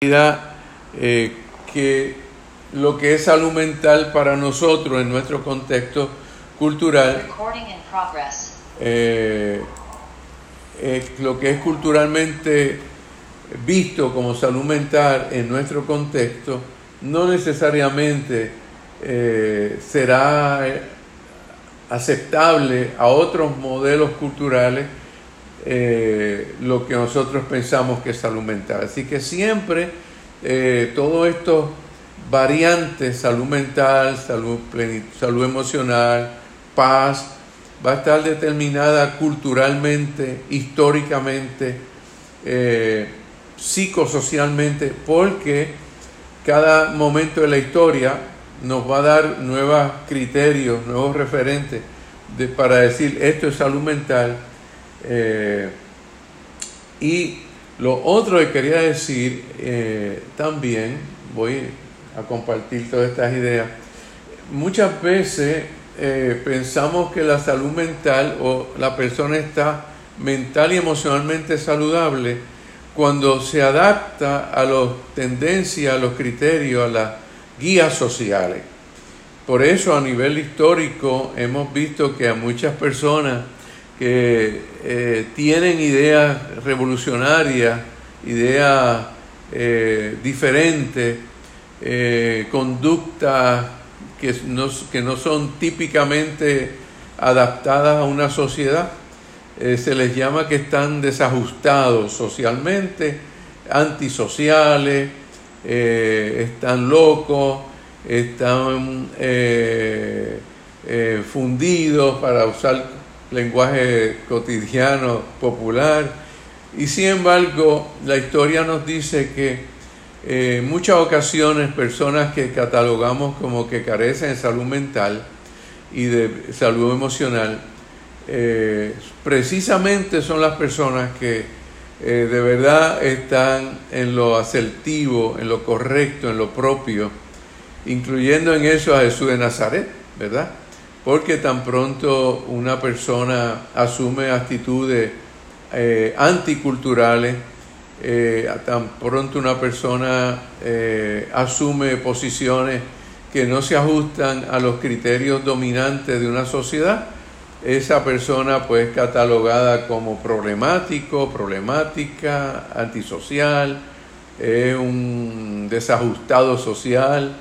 eh, que lo que es salud mental para nosotros en nuestro contexto cultural, eh, lo que es culturalmente visto como salud mental en nuestro contexto, no necesariamente eh, será aceptable a otros modelos culturales eh, lo que nosotros pensamos que es salud mental. Así que siempre eh, todos estos variantes, salud mental, salud, emocional, paz, va a estar determinada culturalmente, históricamente, eh, psicosocialmente, porque cada momento de la historia nos va a dar nuevos criterios, nuevos referentes para decir esto es salud mental eh, y lo otro que quería decir eh, también, voy a compartir todas estas ideas, muchas veces eh, pensamos que la salud mental o la persona está mental y emocionalmente saludable cuando se adapta a las tendencias, a los criterios, a las guías sociales. Por eso a nivel histórico hemos visto que a muchas personas que eh, tienen ideas revolucionarias, ideas eh, diferentes, eh, conductas que no, que no son típicamente adaptadas a una sociedad. se les llama que están desajustados socialmente, antisociales, están locos, están fundidos, para usar lenguaje cotidiano, popular. Y sin embargo, la historia nos dice que en eh, muchas ocasiones personas que catalogamos como que carecen de salud mental y de salud emocional, eh, precisamente son las personas que eh, de verdad están en lo asertivo, en lo correcto, en lo propio, incluyendo en eso a Jesús de Nazaret, ¿verdad? Porque tan pronto una persona asume actitudes eh, anticulturales, eh, tan pronto una persona eh, asume posiciones que no se ajustan a los criterios dominantes de una sociedad, esa persona pues catalogada como problemático, problemática, antisocial, un desajustado social,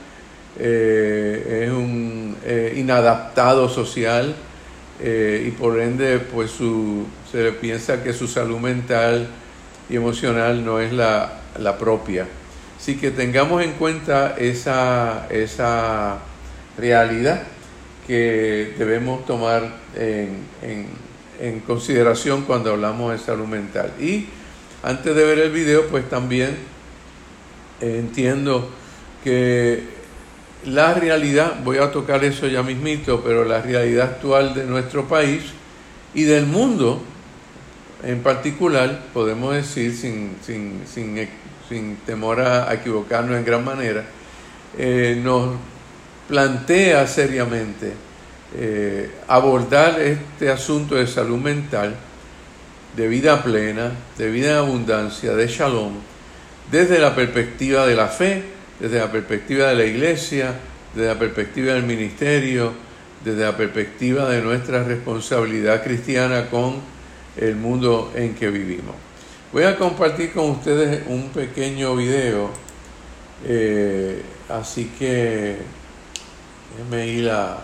eh, es un eh, inadaptado social eh, y por ende pues su, se le piensa que su salud mental y emocional no es la, propia. Así que tengamos en cuenta esa, esa realidad que debemos tomar en, en consideración cuando hablamos de salud mental. Y antes de ver el video, pues también entiendo que la realidad, voy a tocar eso ya mismito, pero la realidad actual de nuestro país y del mundo en particular, podemos decir sin, sin, sin, sin temor a, equivocarnos en gran manera, eh, nos plantea seriamente eh, abordar este asunto de salud mental, de vida plena, de vida en abundancia, de shalom, desde la perspectiva de la fe, desde la perspectiva de la iglesia, desde la perspectiva del ministerio, desde la perspectiva de nuestra responsabilidad cristiana con el mundo en que vivimos. Voy a compartir con ustedes un pequeño video, eh, así que déjenme ir a...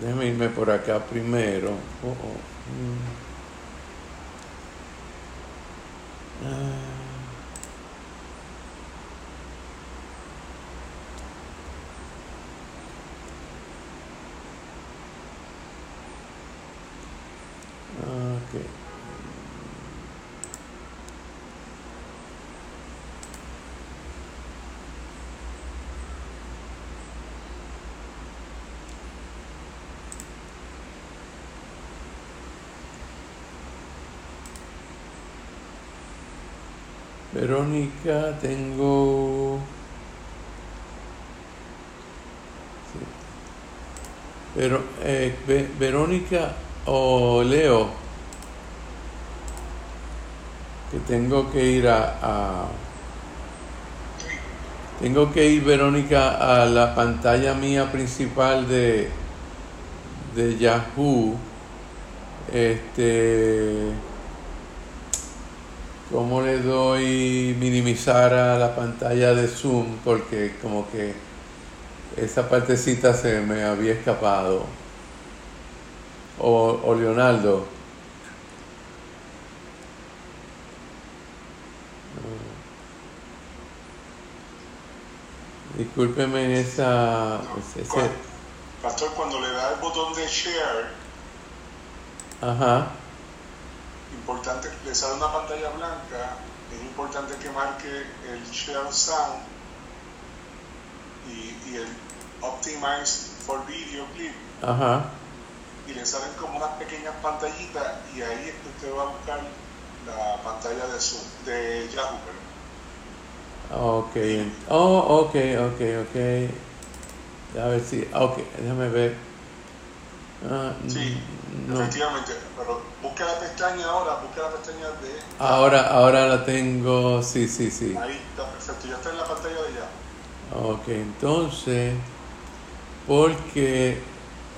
Déjenme irme por acá primero. Oh, oh. Mm. Uh, Verónica, tengo... Pero, eh, Verónica o Leo, que tengo que ir a, tengo que ir Verónica a la pantalla mía principal de de Yahoo. Este cómo le doy minimizar a la pantalla de Zoom porque como que esa partecita se me había escapado. O, o Leonardo. Discúlpeme esa ese, Pastor, cuando le da el botón de share, Ajá. Importante, le sale una pantalla blanca, es importante que marque el share sound y, y el optimize for video clip. Ajá. Y le salen como unas pequeñas pantallitas y ahí es que usted va a buscar la pantalla de Zoom, de Yahoo. Ok. Oh, ok, ok, ok. A ver si. Ok, déjame ver. Ah, Sí, no. efectivamente, pero busque la pestaña ahora, busque la pestaña de... Ahora, ahora la tengo. Sí, sí, sí. Ahí está, perfecto, ya está en la pantalla de Yahoo. Ok, entonces. Porque.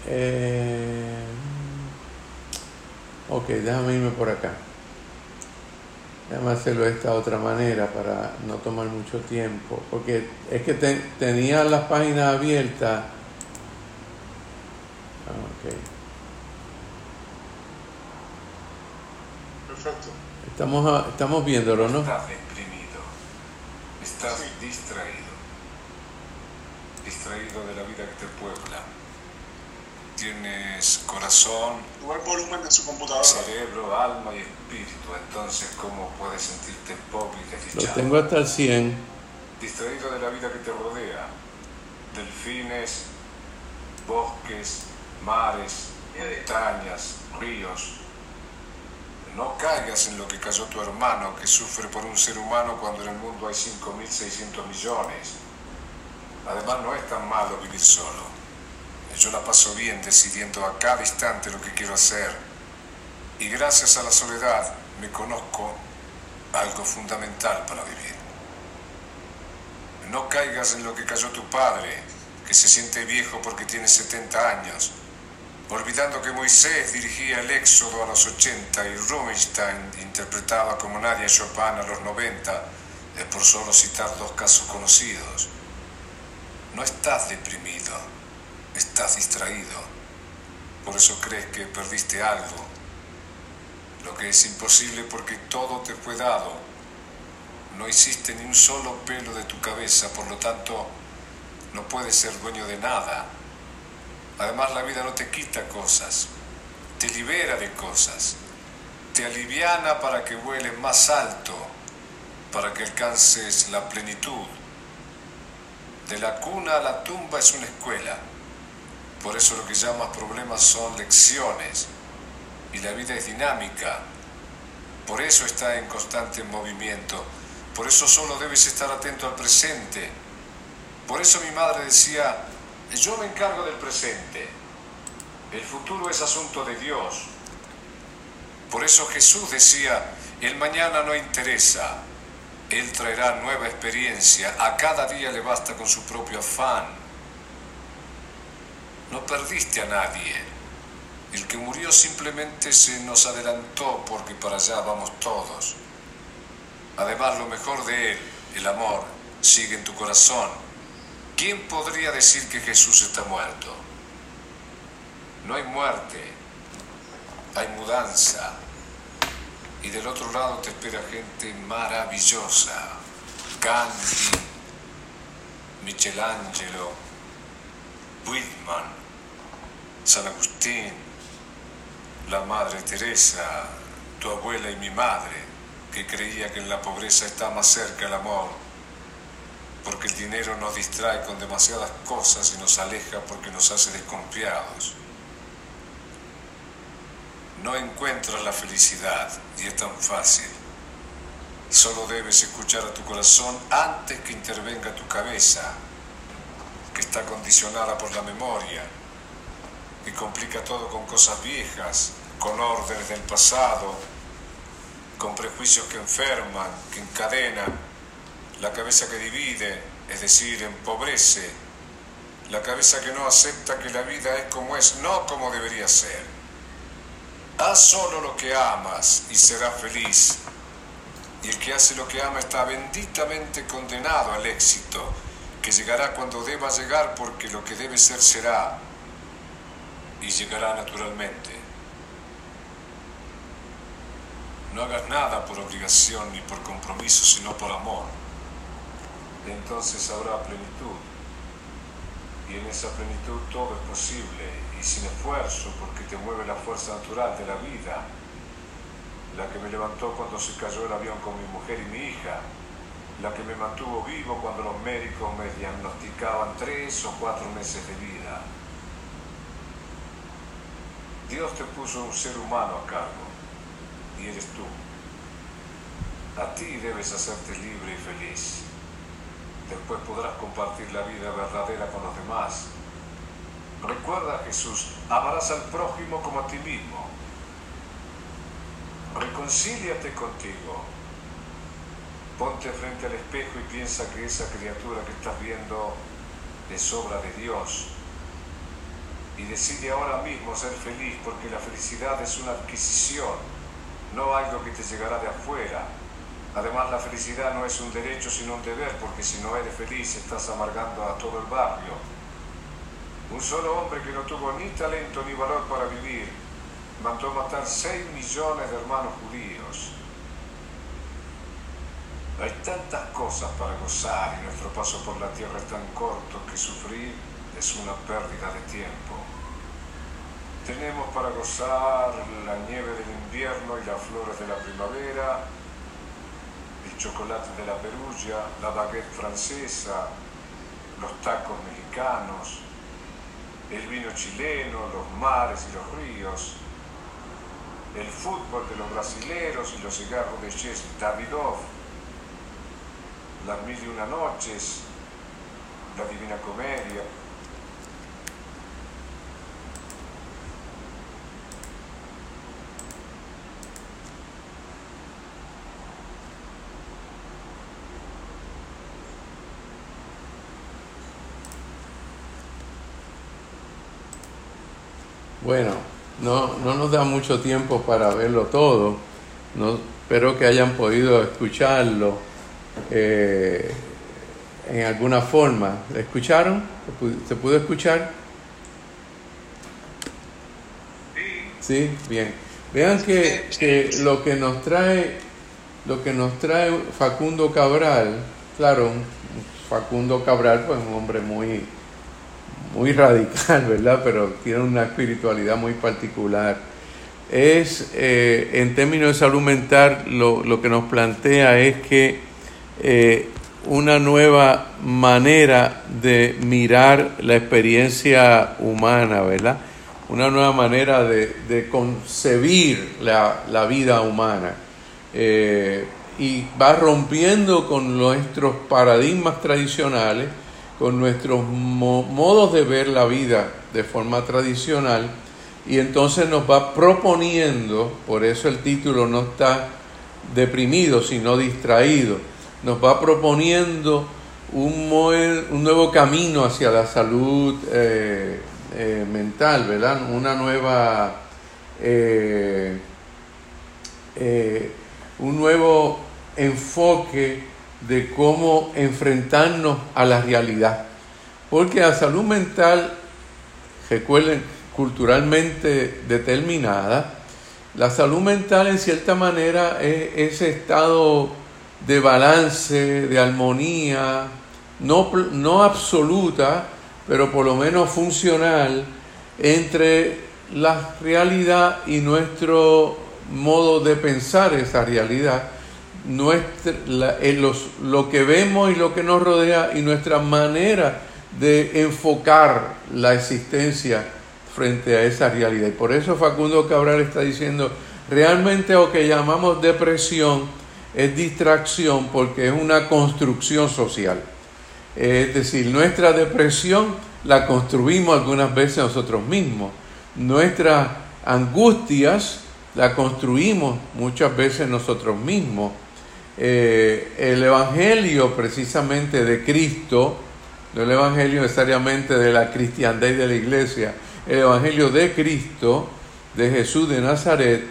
eh, ok, déjame irme por acá. Déjame hacerlo de esta otra manera para no tomar mucho tiempo. Porque es que te- tenía las páginas abiertas. Ah, Ok. Perfecto. Estamos, estamos viéndolo, ¿no? Estás deprimido. Estás Sí. distraído. Distraído de la vida que te puebla. Tienes corazón, volumen de su computadora. cerebro, alma y espíritu. Entonces, ¿cómo puedes sentirte pobre y Lo desdichado? tengo hasta el 100. Distraído de la vida que te rodea. Delfines, bosques, mares, montañas, ríos. No caigas en lo que cayó tu hermano que sufre por un ser humano cuando en el mundo hay 5.600 millones. Además no es tan malo vivir solo. Yo la paso bien decidiendo a cada instante lo que quiero hacer. Y gracias a la soledad me conozco algo fundamental para vivir. No caigas en lo que cayó tu padre, que se siente viejo porque tiene 70 años, olvidando que Moisés dirigía el éxodo a los 80 y Rubinstein interpretaba como nadie a Chopin a los 90, es por solo citar dos casos conocidos. No estás deprimido, estás distraído. Por eso crees que perdiste algo, lo que es imposible porque todo te fue dado no hiciste ni un solo pelo de tu cabeza, por lo tanto, no puedes ser dueño de nada. Además, la vida no te quita cosas, te libera de cosas, te aliviana para que vueles más alto, para que alcances la plenitud. De la cuna a la tumba es una escuela. Por eso lo que llamas problemas son lecciones. Y la vida es dinámica. Por eso está en constante movimiento. Por eso solo debes estar atento al presente. Por eso mi madre decía, yo me encargo del presente. El futuro es asunto de Dios. Por eso Jesús decía, el mañana no interesa. Él traerá nueva experiencia. A cada día le basta con su propio afán. No perdiste a nadie. El que murió simplemente se nos adelantó porque para allá vamos todos. Además, lo mejor de Él, el amor, sigue en tu corazón. ¿Quién podría decir que Jesús está muerto? No hay muerte, hay mudanza. Y del otro lado te espera gente maravillosa. Gandhi, Michelangelo, Whitman, San Agustín, la Madre Teresa, tu abuela y mi madre que creía que en la pobreza está más cerca el amor, porque el dinero nos distrae con demasiadas cosas y nos aleja porque nos hace desconfiados. No encuentras la felicidad y es tan fácil. Solo debes escuchar a tu corazón antes que intervenga tu cabeza, que está condicionada por la memoria. y complica todo con cosas viejas, con órdenes del pasado, con prejuicios que enferman, que encadenan, la cabeza que divide, es decir, empobrece, la cabeza que no acepta que la vida es como es, no como debería ser. Haz solo lo que amas y serás feliz. Y el que hace lo que ama está benditamente condenado al éxito, que llegará cuando deba llegar porque lo que debe ser será y llegará naturalmente. No hagas nada por obligación ni por compromiso, sino por amor. Entonces habrá plenitud. Y en esa plenitud todo es posible y sin esfuerzo porque te mueve la fuerza natural de la vida, la que me levantó cuando se cayó el avión con mi mujer y mi hija, la que me mantuvo vivo cuando los médicos me diagnosticaban tres o cuatro meses de vida. Dios te puso un ser humano a cargo y eres tú. A ti debes hacerte libre y feliz. Después podrás compartir la vida verdadera con los demás. Recuerda, Jesús, amarás al prójimo como a ti mismo. Reconcíliate contigo Ponte frente al espejo y piensa que esa criatura que estás viendo es obra de Dios. Y decide ahora mismo ser feliz porque la felicidad es una adquisición, no algo que te llegará de afuera. Además la felicidad no es un derecho sino un deber porque si no eres feliz estás amargando a todo el barrio. Un solo hombre que no tuvo ni talento ni valor para vivir mandó matar 6 millones de hermanos judíos. Hay tantas cosas para gozar y nuestro paso por la tierra es tan corto que sufrir es una pérdida de tiempo. Tenemos para gozar la nieve del invierno y las flores de la primavera, el chocolate de la perulla, la baguette francesa, los tacos mexicanos, el vino chileno, los mares y los ríos, el fútbol de los brasileros y los cigarros de Chess Davidoff, las mil y una noches, la Divina Comedia. Bueno, no, no nos da mucho tiempo para verlo todo. No, espero que hayan podido escucharlo eh, en alguna forma. ¿Escucharon? ¿Se pudo escuchar? Sí, bien. Vean que, lo que nos trae, lo que nos trae Facundo Cabral, claro, Facundo Cabral, pues un hombre muy, muy radical, ¿verdad? Pero tiene una espiritualidad muy particular. Es, eh, en términos de salud mental, lo, lo que nos plantea es que eh, una nueva manera de mirar la experiencia humana, ¿verdad? Una nueva manera de, concebir la, vida humana. Eh, y va rompiendo con nuestros paradigmas tradicionales, con nuestros modos de ver la vida de forma tradicional, y entonces nos va proponiendo, por eso el título no está deprimido, sino distraído, nos va proponiendo un, nuevo camino hacia la salud eh, eh, mental, ¿verdad? Una nueva, eh, un nuevo enfoque de cómo enfrentarnos a la realidad. Porque la salud mental, recuerden, culturalmente determinada, la salud mental en cierta manera es ese estado de balance, de armonía, no, no absoluta, pero por lo menos funcional, entre la realidad y nuestro modo de pensar esa realidad, nuestra, los, lo que vemos y lo que nos rodea y nuestra manera de enfocar la existencia frente a esa realidad. Y por eso Facundo Cabral está diciendo, realmente lo que llamamos depresión, es distracción porque es una construcción social. Es decir, nuestra depresión la construimos algunas veces nosotros mismos, nuestras angustias las construimos muchas veces nosotros mismos. Eh, el Evangelio precisamente de Cristo, no el Evangelio necesariamente de la cristiandad y de la iglesia, el Evangelio de Cristo, de Jesús de Nazaret,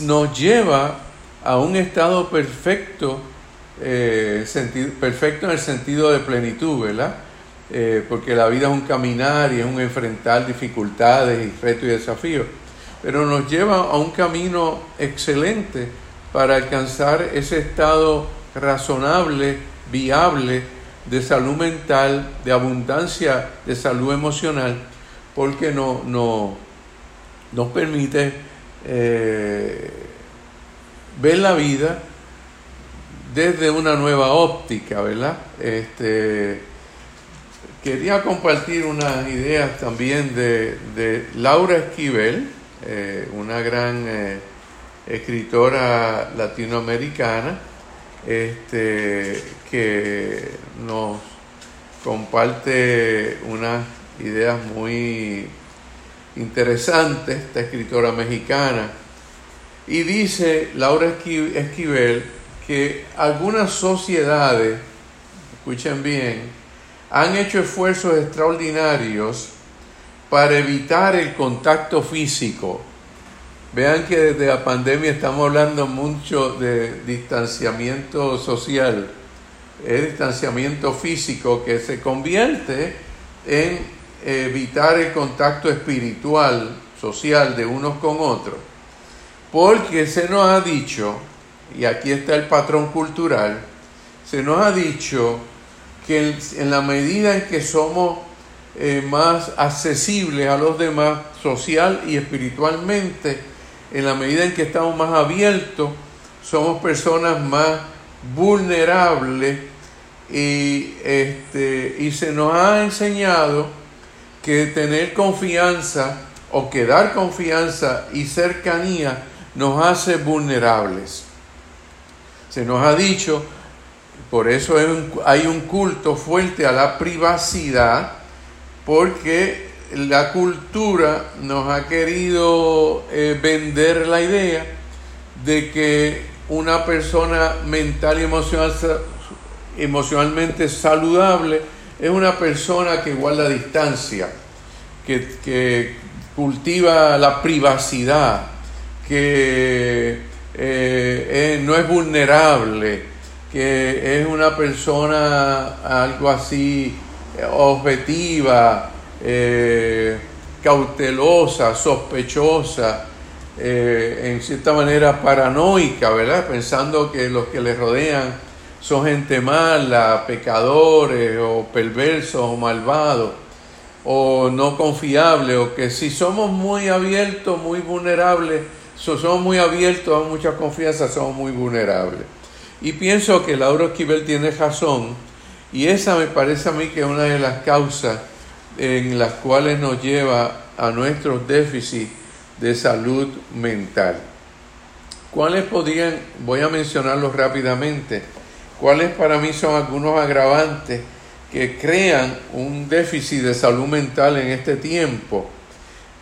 nos lleva a un estado perfecto, eh, perfecto en el sentido de plenitud, ¿verdad? Eh, porque la vida es un caminar y es un enfrentar dificultades y retos y desafíos, pero nos lleva a un camino excelente para alcanzar ese estado razonable, viable de salud mental, de abundancia de salud emocional, porque no, no, nos permite eh, ver la vida desde una nueva óptica, ¿verdad? Este, quería compartir unas ideas también de, Laura Esquivel, eh, una gran eh, escritora latinoamericana, este, que nos comparte unas ideas muy interesantes, esta escritora mexicana, y dice Laura Esquivel que algunas sociedades, escuchen bien, han hecho esfuerzos extraordinarios para evitar el contacto físico. Vean que desde la pandemia estamos hablando mucho de distanciamiento social, el distanciamiento físico que se convierte en evitar el contacto espiritual, social de unos con otros. Porque se nos ha dicho, y aquí está el patrón cultural, se nos ha dicho que en la medida en que somos eh, más accesibles a los demás, social y espiritualmente, en la medida en que estamos más abiertos, somos personas más vulnerables y, este, y se nos ha enseñado que tener confianza o que dar confianza y cercanía nos hace vulnerables. Se nos ha dicho, por eso hay un culto fuerte a la privacidad, porque la cultura nos ha querido eh, vender la idea de que una persona mental y emocional, emocionalmente saludable es una persona que guarda distancia, que, cultiva la privacidad, que eh, no es vulnerable, que es una persona algo así objetiva, eh, cautelosa, sospechosa, eh, en cierta manera paranoica, ¿verdad? Pensando que los que le rodean son gente mala, pecadores o perversos o malvados o no confiables o que si somos muy abiertos, muy vulnerables, somos muy abiertos a mucha confianza, somos muy vulnerables. Y pienso que Laura Esquivel tiene razón y esa me parece a mí que es una de las causas en las cuales nos lleva a nuestros déficits de salud mental. ¿Cuáles podrían, voy a mencionarlos rápidamente, cuáles para mí son algunos agravantes que crean un déficit de salud mental en este tiempo?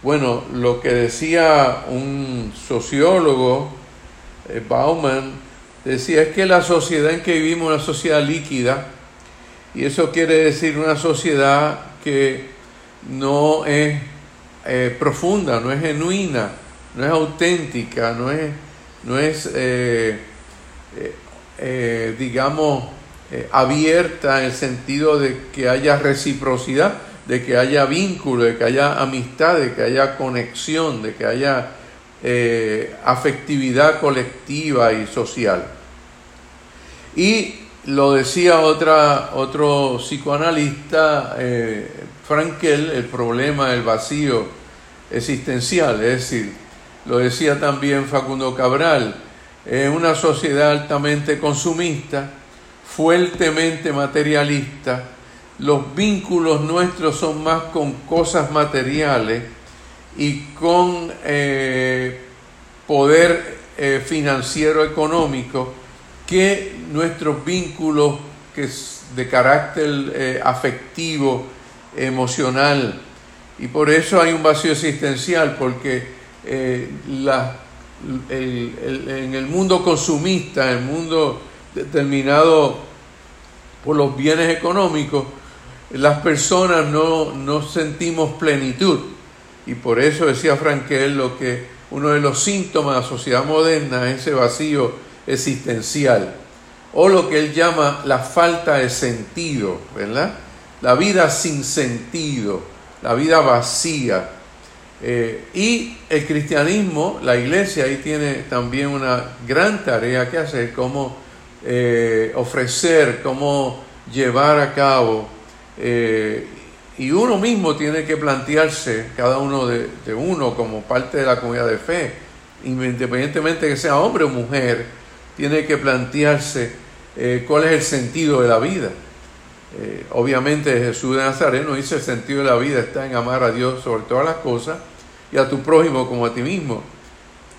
Bueno, lo que decía un sociólogo, eh, Bauman, decía es que la sociedad en que vivimos es una sociedad líquida, y eso quiere decir una sociedad que no es eh, profunda, no es genuina, no es auténtica, no es, no es eh, eh, digamos, abierta en el sentido de que haya reciprocidad, de que haya vínculo, de que haya amistad, de que haya conexión, de que haya afectividad colectiva y social. Y lo decía otra, otro psicoanalista, eh, Frankel, el problema del vacío existencial, es decir, lo decía también Facundo Cabral, en una sociedad altamente consumista, fuertemente materialista, los vínculos nuestros son más con cosas materiales y con eh, poder eh, financiero económico que nuestros vínculos que de carácter eh, afectivo, emocional, Y por eso hay un vacío existencial, porque eh, en el mundo consumista, el mundo determinado por los bienes económicos, las personas no, no sentimos plenitud. Y por eso decía Frankel lo que uno de los síntomas de la sociedad moderna es ese vacío existencial, o lo que él llama la falta de sentido, ¿verdad? La vida sin sentido, la vida vacía. Eh, y el cristianismo, la iglesia ahí tiene también una gran tarea que hacer, como eh, ofrecer, cómo llevar a cabo. Eh, y uno mismo tiene que plantearse, cada uno de, uno como parte de la comunidad de fe, independientemente que sea hombre o mujer, tiene que plantearse cuál es el sentido de la vida. Eh, obviamente Jesús de Nazaret nos dice el sentido de la vida está en amar a Dios sobre todas las cosas y a tu prójimo como a ti mismo.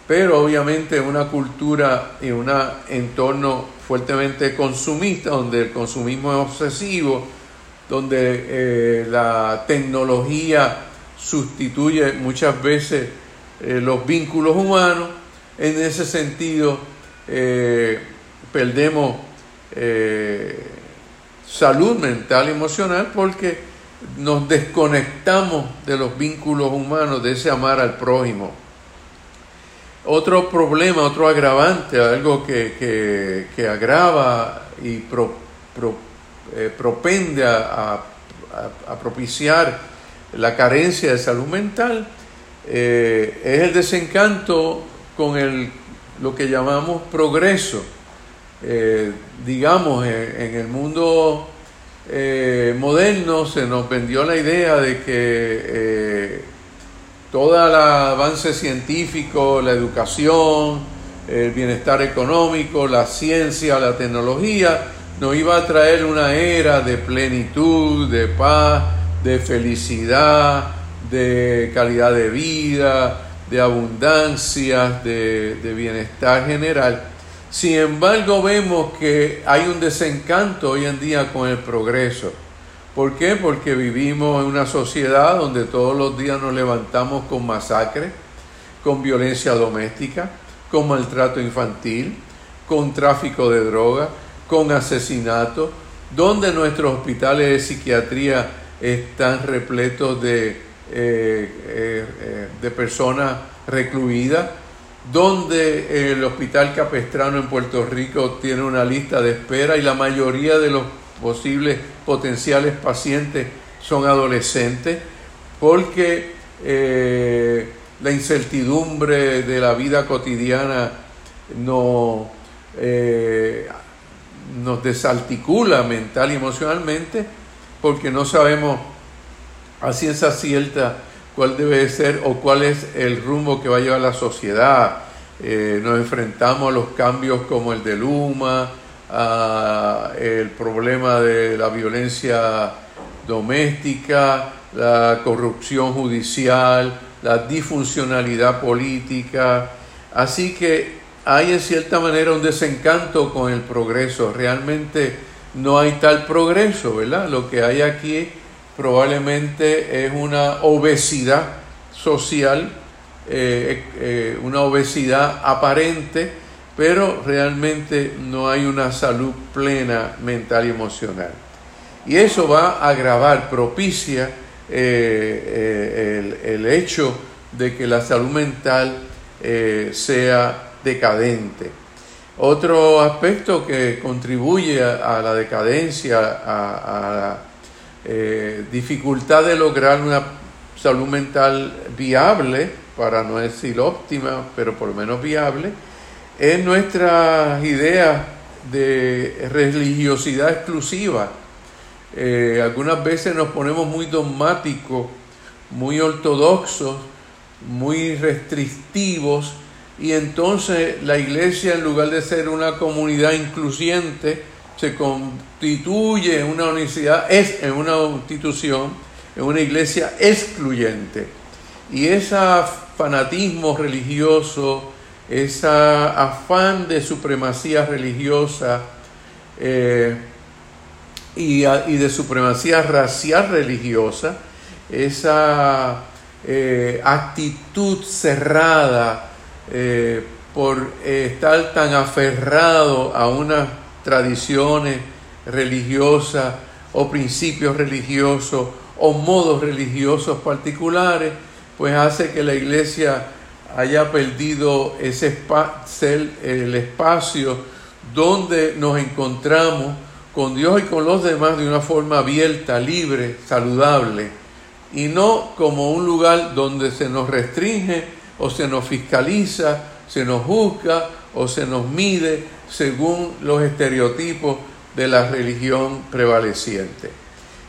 Pero obviamente en una cultura y un entorno fuertemente consumista, donde el consumismo es obsesivo, donde eh, la tecnología sustituye muchas veces eh, los vínculos humanos, en ese sentido perdemos salud mental y emocional porque nos desconectamos de los vínculos humanos, de ese amar al prójimo. Otro problema, otro agravante, algo que, agrava y eh, propende a, propiciar la carencia de salud mental, eh, es el desencanto con el, lo que llamamos progreso eh, digamos, en, el mundo eh, moderno se nos vendió la idea de que eh, todo el avance científico, la educación, el bienestar económico, la ciencia, la tecnología, nos iba a traer una era de plenitud, de paz, de felicidad, de calidad de vida, de abundancia, de bienestar general. Sin embargo, vemos que hay un desencanto hoy en día con el progreso. ¿Por qué? Porque vivimos en una sociedad donde todos los días nos levantamos con masacre, con violencia doméstica, con maltrato infantil, con tráfico de drogas, con asesinatos, donde nuestros hospitales de psiquiatría están repletos de, de personas recluidas donde el Hospital Capestrano en Puerto Rico tiene una lista de espera y la mayoría de los posibles potenciales pacientes son adolescentes, porque eh, la incertidumbre de la vida cotidiana no, eh, nos desarticula mental y emocionalmente, porque no sabemos a ciencia cierta cuál debe ser o cuál es el rumbo que va a llevar la sociedad. Eh, nos enfrentamos a los cambios como el de Luma, el problema de la violencia doméstica, la corrupción judicial, la disfuncionalidad política. Así que hay en cierta manera un desencanto con el progreso. Realmente no hay tal progreso, ¿verdad? Lo que hay aquí probablemente es una obesidad social, eh, eh, una obesidad aparente, pero realmente no hay una salud plena mental y emocional. Y eso va a agravar, propicia eh, el, hecho de que la salud mental sea decadente. Otro aspecto que contribuye a, la decadencia, a, a eh, dificultad de lograr una salud mental viable, para no decir óptima, pero por lo menos viable, es nuestra idea de religiosidad exclusiva. Eh, algunas veces nos ponemos muy dogmáticos, muy ortodoxos, muy restrictivos, y entonces la iglesia, en lugar de ser una comunidad incluyente, se constituye una universidad, es en una institución, en una iglesia excluyente. Y ese fanatismo religioso, ese afán de supremacía religiosa eh, y, de supremacía racial religiosa, esa eh, actitud cerrada eh, por estar tan aferrado a unas tradiciones religiosas o principios religiosos o modos religiosos particulares, pues hace que la iglesia haya perdido ese el espacio donde nos encontramos con Dios y con los demás de una forma abierta, libre, saludable, y no como un lugar donde se nos restringe o se nos fiscaliza, se nos juzga o se nos mide según los estereotipos de la religión prevaleciente.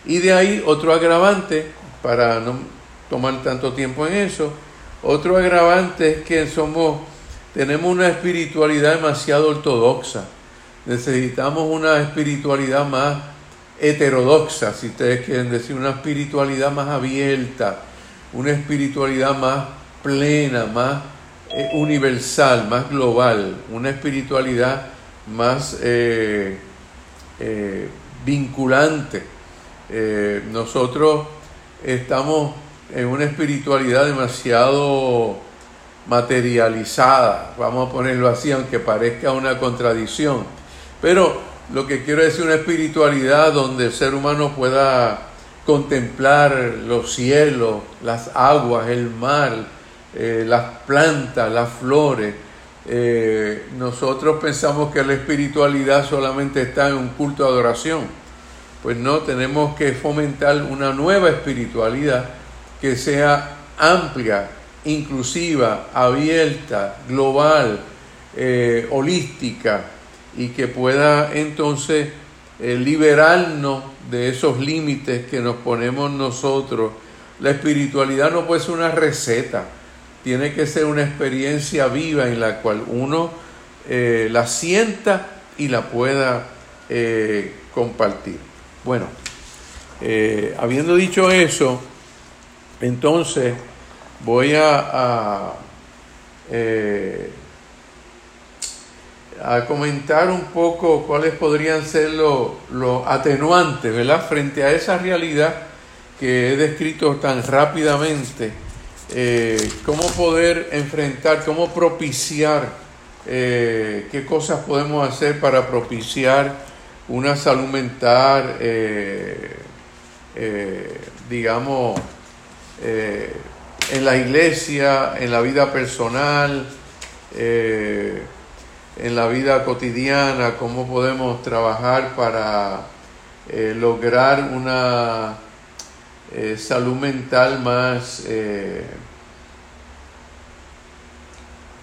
Y de ahí otro agravante, para no tomar tanto tiempo en eso, otro agravante es que somos, tenemos una espiritualidad demasiado ortodoxa. Necesitamos una espiritualidad más heterodoxa, si ustedes quieren decir, una espiritualidad más abierta, una espiritualidad más plena, más eh, universal, más global, una espiritualidad más eh, eh, vinculante. nosotros estamos en una espiritualidad demasiado materializada, vamos a ponerlo así, aunque parezca una contradicción. Pero lo que quiero decir es una espiritualidad donde el ser humano pueda contemplar los cielos, las aguas, el mar, eh, las plantas, las flores. Eh, nosotros pensamos que la espiritualidad solamente está en un culto de adoración. Pues no, tenemos que fomentar una nueva espiritualidad que sea amplia, inclusiva, abierta, global, eh, holística y que pueda entonces liberarnos de esos límites que nos ponemos nosotros. La espiritualidad no puede ser una receta, tiene que ser una experiencia viva en la cual uno eh, la sienta y la pueda compartir. Bueno, habiendo dicho eso, entonces, voy a, eh, a, comentar un poco cuáles podrían ser los, atenuantes, ¿verdad? Frente a esa realidad que he descrito tan rápidamente, eh, cómo poder enfrentar, cómo propiciar, eh, qué cosas podemos hacer para propiciar una salud mental, digamos, eh, en la iglesia, en la vida personal, en la vida cotidiana, cómo podemos trabajar para lograr una salud mental más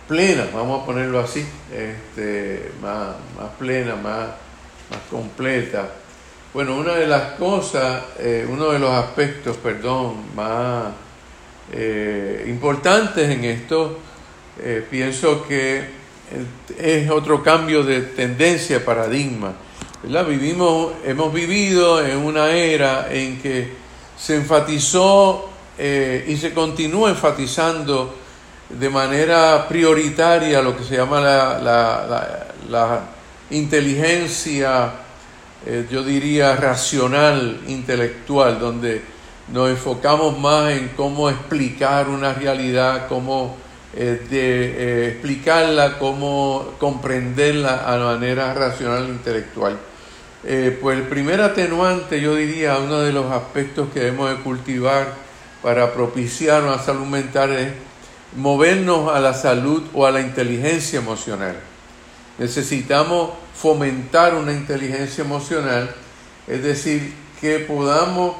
plena, vamos a ponerlo así, este, más, más plena, más, más completa. Bueno, una de las cosas, eh, uno de los aspectos, perdón, más eh, importantes en esto, eh, pienso que es otro cambio de tendencia, paradigma. Vivimos, hemos vivido en una era en que se enfatizó y se continúa enfatizando de manera prioritaria lo que se llama la, la, inteligencia eh, yo diría, racional, intelectual, donde nos enfocamos más en cómo explicar una realidad, cómo eh, eh, explicarla, cómo comprenderla a manera racional, intelectual. Pues el primer atenuante, yo diría, uno de los aspectos que debemos de cultivar para propiciar una salud mental es movernos a la salud o a la inteligencia emocional. Necesitamos fomentar una inteligencia emocional, es decir, que podamos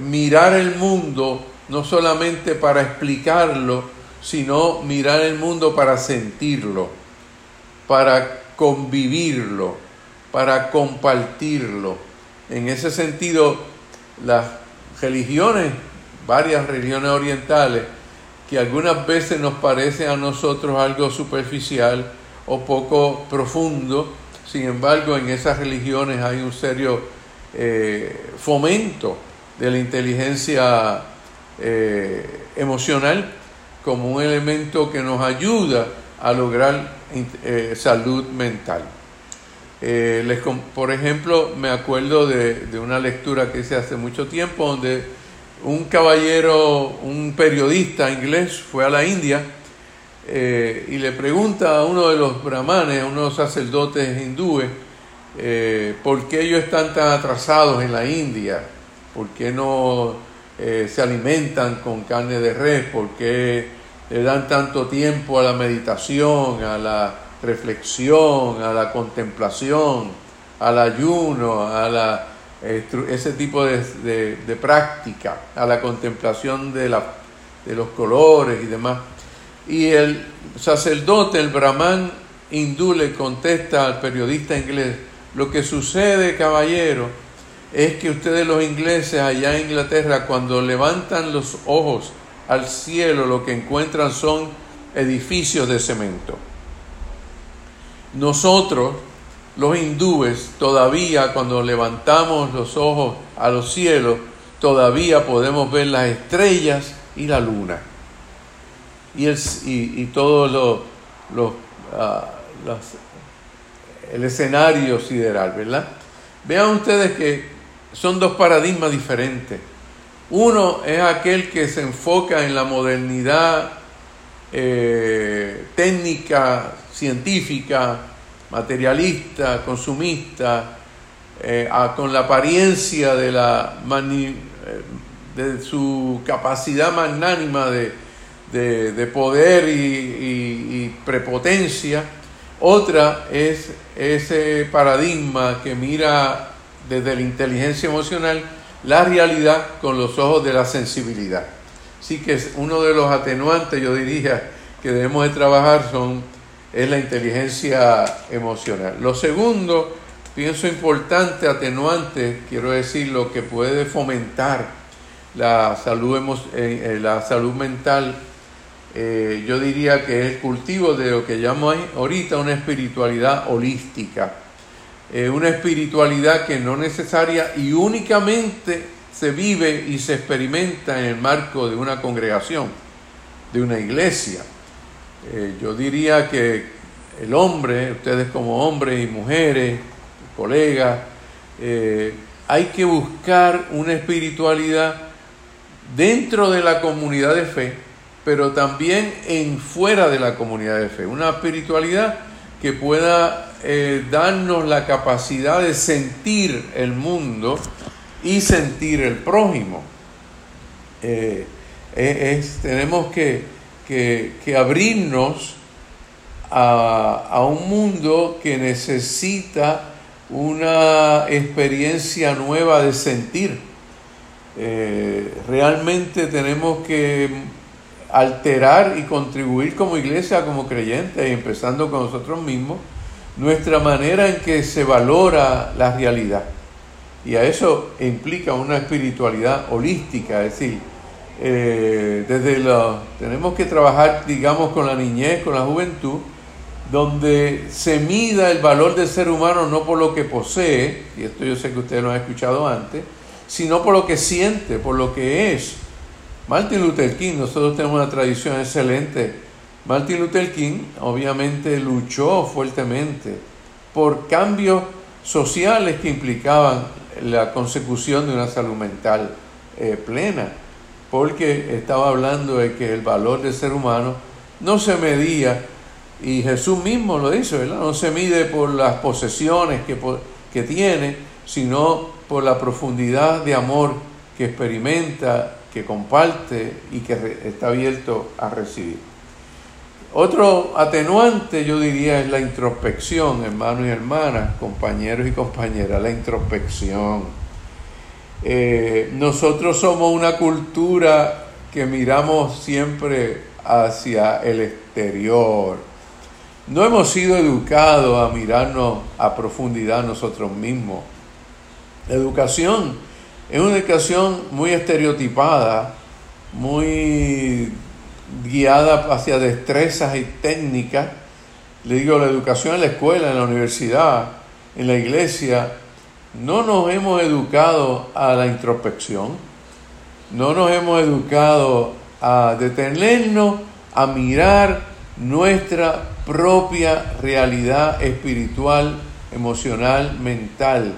mirar el mundo no solamente para explicarlo, sino mirar el mundo para sentirlo, para convivirlo, para compartirlo. En ese sentido, las religiones, varias religiones orientales, que algunas veces nos parecen a nosotros algo superficial o poco profundo, sin embargo, en esas religiones hay un serio eh, fomento de la inteligencia eh, emocional como un elemento que nos ayuda a lograr eh, salud mental. Por ejemplo, me acuerdo de, una lectura que hice hace mucho tiempo donde un caballero, un periodista inglés fue a la India eh, y le pregunta a uno de los brahmanes, a unos sacerdotes hindúes, eh, por qué ellos están tan atrasados en la India, por qué no eh, se alimentan con carne de res, por qué le dan tanto tiempo a la meditación, a la reflexión, a la contemplación, al ayuno, a la, ese tipo de, práctica, a la contemplación de, la, de los colores y demás. Y el sacerdote, el brahman hindú, le contesta al periodista inglés, lo que sucede, caballero, es que ustedes los ingleses allá en Inglaterra, cuando levantan los ojos al cielo, lo que encuentran son edificios de cemento. Nosotros, los hindúes, todavía cuando levantamos los ojos a los cielos, todavía podemos ver las estrellas y la luna. Y, el, y, todo lo, lo, ah, el escenario sideral, ¿verdad? Vean ustedes que son dos paradigmas diferentes. Uno es aquel que se enfoca en la modernidad eh, técnica, científica, materialista, consumista, eh, con la apariencia de, la eh, de su capacidad magnánima de, poder y, prepotencia. Otra es ese paradigma que mira desde la inteligencia emocional la realidad con los ojos de la sensibilidad. Así que uno de los atenuantes, yo diría, que debemos de trabajar son es la inteligencia emocional. Lo segundo, pienso importante, atenuante, quiero decir, lo que puede fomentar la salud, eh, eh, la salud mental, eh, yo diría que es el cultivo de lo que llamo ahorita una espiritualidad holística. una espiritualidad que no necesaria y únicamente se vive y se experimenta en el marco de una congregación, de una iglesia. Eh, yo diría que el hombre, ustedes como hombres y mujeres, colegas, eh, hay que buscar una espiritualidad dentro de la comunidad de fe, pero también en fuera de la comunidad de fe. Una espiritualidad que pueda eh, darnos la capacidad de sentir el mundo y sentir el prójimo. tenemos que que, abrirnos a, un mundo que necesita una experiencia nueva de sentir. Eh, realmente tenemos que alterar y contribuir como iglesia, como creyentes, empezando con nosotros mismos, nuestra manera en que se valora la realidad. Y a eso implica una espiritualidad holística, es decir, eh, desde lo, tenemos que trabajar, digamos, con la niñez, con la juventud, donde se mida el valor del ser humano no por lo que posee, y esto yo sé que ustedes lo han escuchado antes, sino por lo que siente, por lo que es. Martin Luther King, nosotros tenemos una tradición excelente. Martin Luther King obviamente luchó fuertemente por cambios sociales que implicaban la consecución de una salud mental eh, plena porque estaba hablando de que el valor del ser humano no se medía, y Jesús mismo lo dice, ¿verdad? No se mide por las posesiones que, que tiene, sino por la profundidad de amor que experimenta, que comparte y que está abierto a recibir. Otro atenuante, yo diría, es la introspección, hermanos y hermanas, compañeros y compañeras, la introspección. Eh, nosotros somos una cultura que miramos siempre hacia el exterior. No hemos sido educados a mirarnos a profundidad nosotros mismos. La educación es una educación muy estereotipada, muy guiada hacia destrezas y técnicas. Le digo, la educación en la escuela, en la universidad, en la iglesia, no nos hemos educado a la introspección, no nos hemos educado a detenernos, a mirar nuestra propia realidad espiritual, emocional, mental.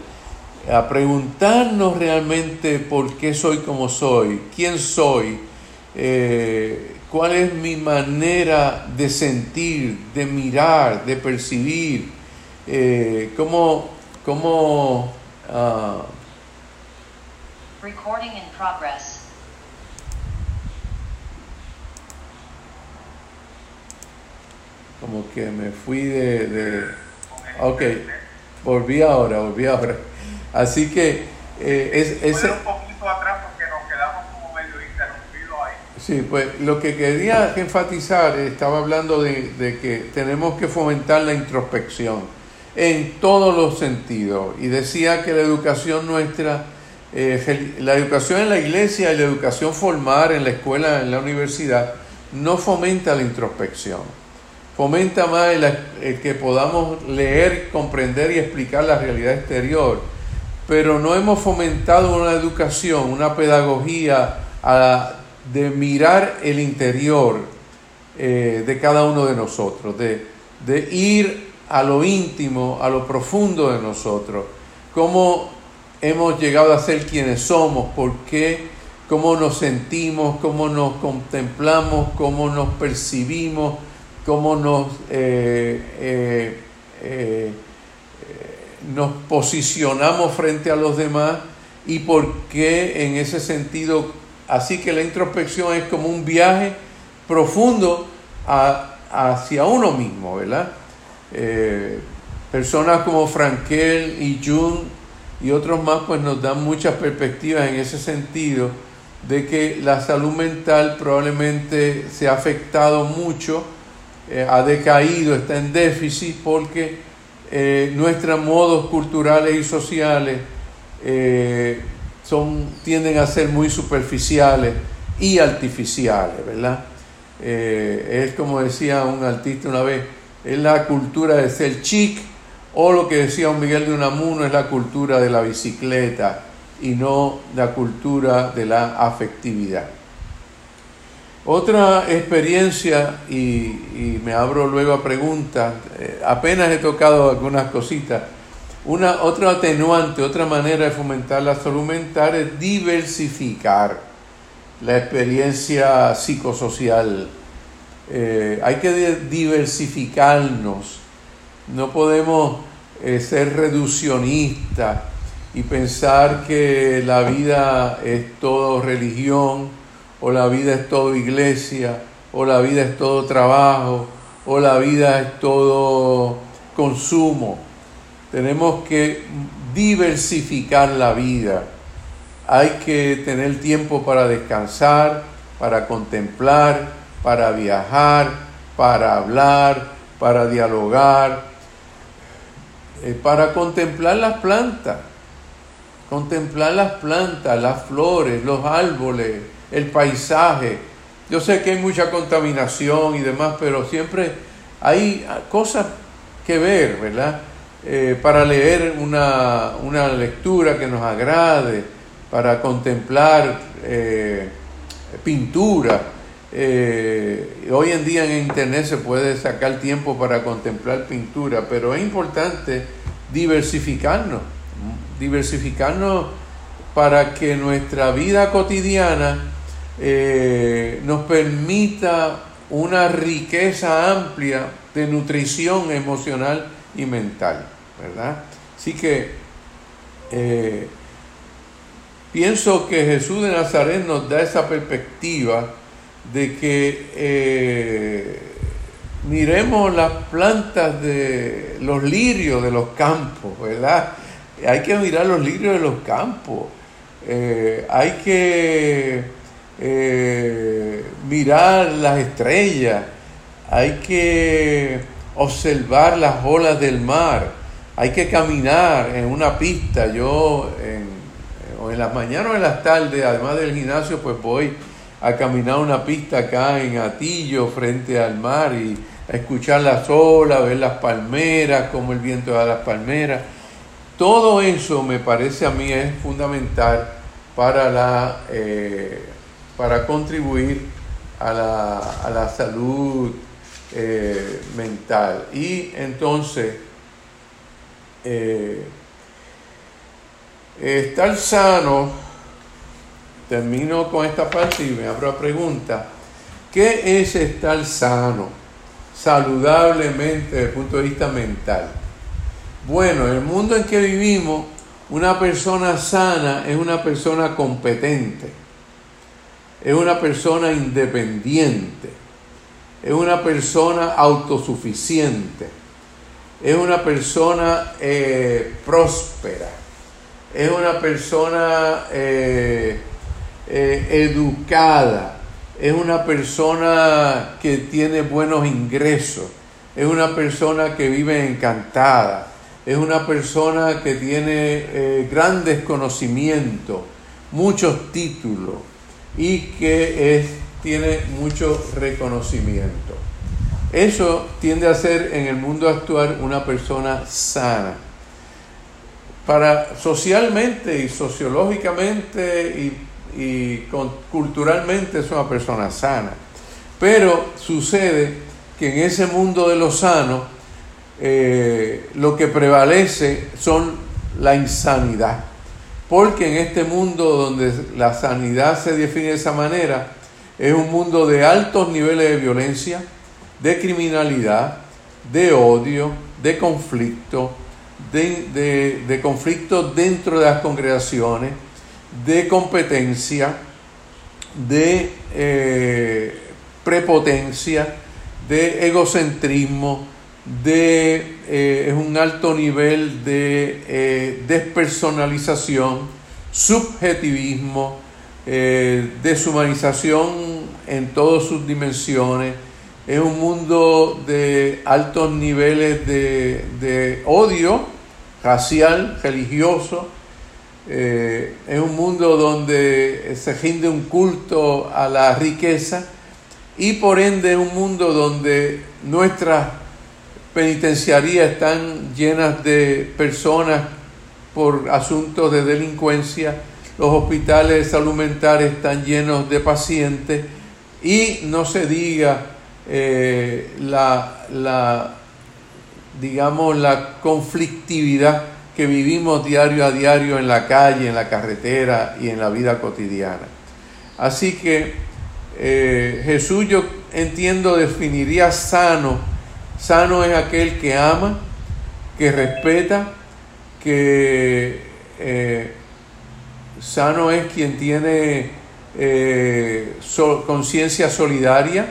a preguntarnos realmente por qué soy como soy, quién soy, eh, cuál es mi manera de sentir, de mirar, de percibir, eh, cómo, cómo uh, Recording in progress. como que me fui de, de ok, volví ahora, volví ahora. Así que eh, es, ese, un poquito atrás porque nos quedamos como medio interrumpidos ahí. Sí, pues lo que quería enfatizar, estaba hablando de, de, que tenemos que fomentar la introspección en todos los sentidos. Y decía que la educación nuestra, eh, la educación en la iglesia y la educación formal en la escuela, en la universidad, no fomenta la introspección. Fomenta más el, que podamos leer, comprender y explicar la realidad exterior. Pero no hemos fomentado una educación, una pedagogía de mirar el interior eh, de cada uno de nosotros, de, de, ir a lo íntimo, a lo profundo de nosotros, cómo hemos llegado a ser quienes somos, por qué, cómo nos sentimos, cómo nos contemplamos, cómo nos percibimos, cómo nos, eh, eh, eh, posicionamos frente a los demás y por qué en ese sentido Así que la introspección es como un viaje profundo hacia uno mismo, ¿verdad? Eh, personas como Frankel y Jung y otros más pues nos dan muchas perspectivas en ese sentido de que la salud mental probablemente se ha afectado mucho, eh, ha decaído, está en déficit porque eh, nuestros modos culturales y sociales son, tienden a ser muy superficiales y artificiales, ¿verdad? Es como decía un artista una vez, es la cultura de ser chic, o lo que decía un Miguel de Unamuno, es la cultura de la bicicleta y no la cultura de la afectividad. Otra experiencia, y, me abro luego a preguntas, eh, apenas he tocado algunas cositas, una, otra atenuante, otra manera de fomentar la salud mental es diversificar la experiencia psicosocial. Eh, hay que diversificarnos. No podemos eh, ser reduccionistas y pensar que la vida es todo religión, o la vida es todo iglesia, o la vida es todo trabajo, o la vida es todo consumo tenemos que diversificar la vida. Hay que tener tiempo para descansar, para contemplar, para viajar, para hablar, para dialogar, eh, para contemplar las plantas, contemplar las plantas, las flores, los árboles, el paisaje. Yo sé que hay mucha contaminación y demás, pero siempre hay cosas que ver, ¿verdad? Eh, para leer una, una, lectura que nos agrade, para contemplar eh, pintura. Eh, hoy en día en internet se puede sacar tiempo para contemplar pintura, pero es importante diversificarnos, diversificarnos para que nuestra vida cotidiana nos permita una riqueza amplia de nutrición emocional y mental. ¿verdad? Así que eh, pienso que Jesús de Nazaret nos da esa perspectiva de que eh, miremos las plantas de los lirios de los campos, ¿verdad? Hay que mirar los lirios de los campos, eh, hay que mirar las estrellas, hay que observar las olas del mar hay que caminar en una pista. Yo en, o en las mañanas o en las tardes, además del gimnasio, pues voy a caminar una pista acá en Atillo, frente al mar, y a escuchar las olas, ver las palmeras, cómo el viento da las palmeras. Todo eso me parece a mí es fundamental para, la, eh, para contribuir a la, a la salud eh, mental. Y entonces, eh, estar sano, termino con esta parte y me abro a pregunta, ¿qué es estar sano, saludablemente desde el punto de vista mental? Bueno, en el mundo en que vivimos, una persona sana es una persona competente, es una persona independiente, es una persona autosuficiente, es una persona eh, próspera, es una persona eh, eh, educada, es una persona que tiene buenos ingresos, es una persona que vive encantada, es una persona que tiene grandes conocimientos, muchos títulos y que tiene mucho reconocimiento. Eso tiende a ser en el mundo actual una persona sana. Para socialmente y sociológicamente y, culturalmente es una persona sana. Pero sucede que en ese mundo de lo sano eh, lo que prevalece son la insanidad. Porque en este mundo donde la sanidad se define de esa manera, es un mundo de altos niveles de violencia, de criminalidad, de odio, de conflicto, de, de, conflicto dentro de las congregaciones, de competencia, de eh, prepotencia, de egocentrismo, de eh, es un alto nivel de eh, despersonalización, subjetivismo, deshumanización en todas sus dimensiones, es un mundo de altos niveles de, odio racial, religioso, eh, es un mundo donde se rinde un culto a la riqueza y por ende un mundo donde nuestras penitenciarías están llenas de personas por asuntos de delincuencia, los hospitales de salud mental están llenos de pacientes y no se diga eh, la, la, digamos, la conflictividad que vivimos diario a diario en la calle, en la carretera y en la vida cotidiana. Así que eh, Jesús yo entiendo definiría sano. Sano es aquel que ama, que respeta, que eh, sano es quien tiene conciencia solidaria,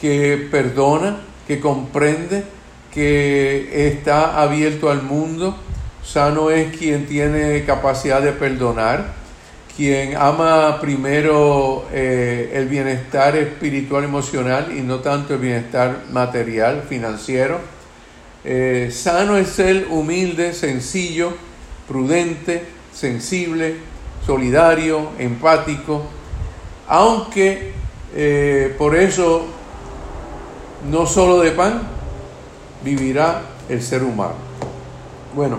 que perdona, que comprende, que está abierto al mundo. Sano es quien tiene capacidad de perdonar, quien ama primero eh, el bienestar espiritual, emocional y no tanto el bienestar material, financiero. Eh, sano es ser humilde, sencillo, prudente, sensible, solidario, empático, aunque eh, por eso no solo de pan vivirá el ser humano. Bueno,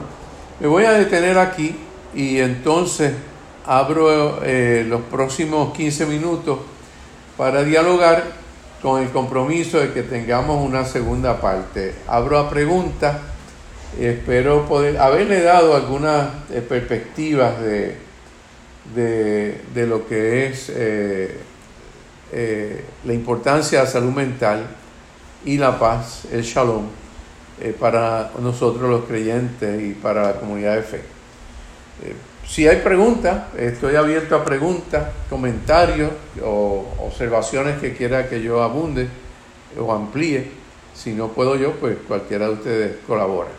me voy a detener aquí y entonces abro eh, los próximos 15 minutos para dialogar con el compromiso de que tengamos una segunda parte. Abro a preguntas, espero poder haberle dado algunas eh, perspectivas de, de, lo que es eh, la importancia de la salud mental y la paz, el shalom, eh, para nosotros los creyentes y para la comunidad de fe. Eh, si hay preguntas, estoy abierto a preguntas, comentarios o observaciones que quiera que yo abunde o amplíe. Si no puedo yo, pues cualquiera de ustedes colabora.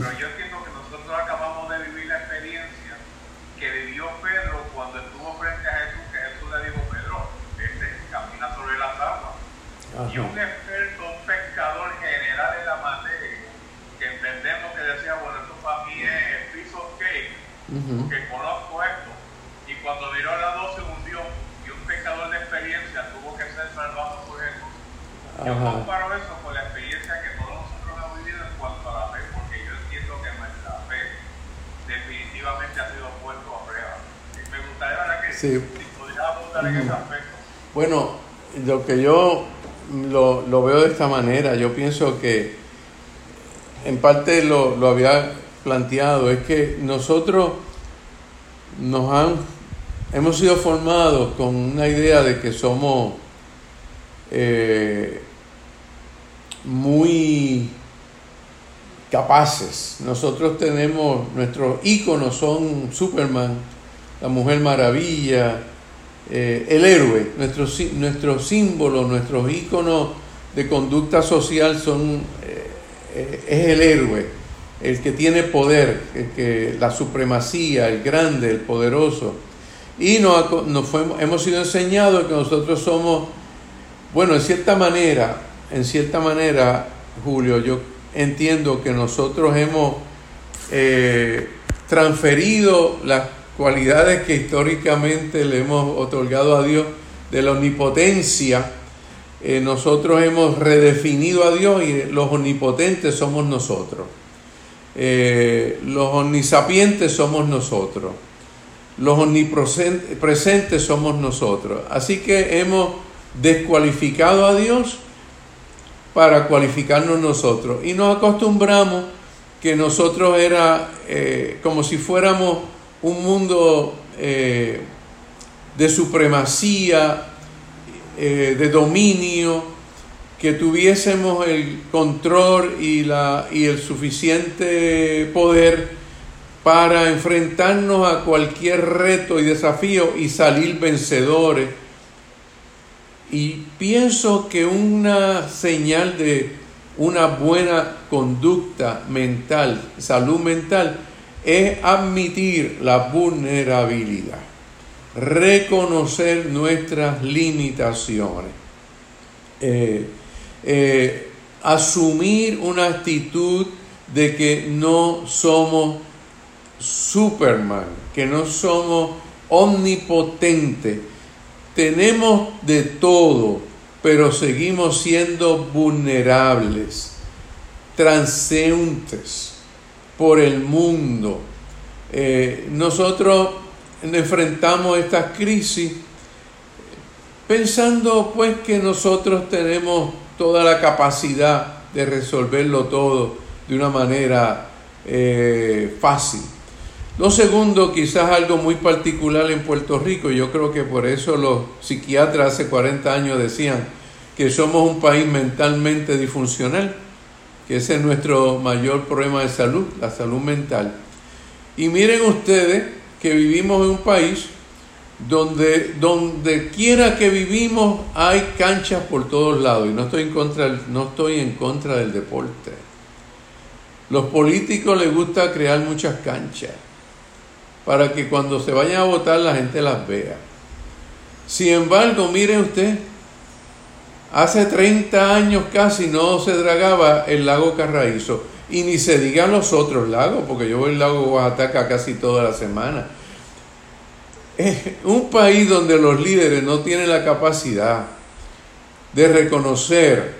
Pero yo entiendo que nosotros acabamos de vivir la experiencia que vivió Pedro cuando estuvo frente a Jesús, que Jesús le dijo, Pedro, este, camina sobre las aguas. Y un experto, un pescador general de la materia, que entendemos que decía, bueno, esto para mí es piece of cake, uh -huh. porque conozco esto. Y cuando miró a las dos se hundió, y un pescador de experiencia tuvo que ser salvado por Jesús. Yo comparo eso Sí. en ese aspecto. Bueno, lo que yo lo, lo veo de esta manera, yo pienso que en parte lo, lo había planteado, es que nosotros nos han, hemos sido formados con una idea de que somos eh, muy capaces. Nosotros tenemos, nuestros íconos son Superman, la Mujer Maravilla, eh, el héroe, nuestro, sí- nuestro símbolo, nuestros íconos de conducta social son, eh, eh, es el héroe, el que tiene poder, el que, la supremacía, el grande, el poderoso. Y nos, nos fue- hemos sido enseñados que nosotros somos, bueno, en cierta manera, en cierta manera, Julio, yo entiendo que nosotros hemos transferido las cualidades que históricamente le hemos otorgado a Dios de la omnipotencia. eh, nosotros hemos redefinido a Dios y los omnipotentes somos nosotros. Eh, los omnisapientes somos nosotros. Los omnipresentes somos nosotros. Así que hemos descualificado a Dios para cualificarnos nosotros. Y nos acostumbramos que nosotros era eh, como si fuéramos un mundo eh, de supremacía, eh, de dominio, que tuviésemos el control y, la, y el suficiente poder para enfrentarnos a cualquier reto y desafío y salir vencedores. Y pienso que una señal de una buena conducta mental, salud mental, es admitir la vulnerabilidad, reconocer nuestras limitaciones, eh, eh, asumir una actitud de que no somos Superman, que no somos omnipotentes, tenemos de todo, pero seguimos siendo vulnerables, transeúntes por el mundo. Eh, nosotros enfrentamos esta crisis pensando pues que nosotros tenemos toda la capacidad de resolverlo todo de una manera eh, fácil. Lo segundo, quizás algo muy particular en Puerto Rico, yo creo que por eso los psiquiatras hace 40 años decían que somos un país mentalmente disfuncional, que ese es nuestro mayor problema de salud, la salud mental. Y miren ustedes que vivimos en un país donde donde quiera que vivimos hay canchas por todos lados y no estoy en contra del- no estoy en contra del deporte. Los políticos les gusta crear muchas canchas para que cuando se vayan a votar la gente las vea. Sin embargo, mire usted, hace 30 años casi no se dragaba el lago Carraízo y ni se digan los otros lagos, porque yo voy al lago Oaxaca casi toda la semana. Un país donde los líderes no tienen la capacidad de reconocer,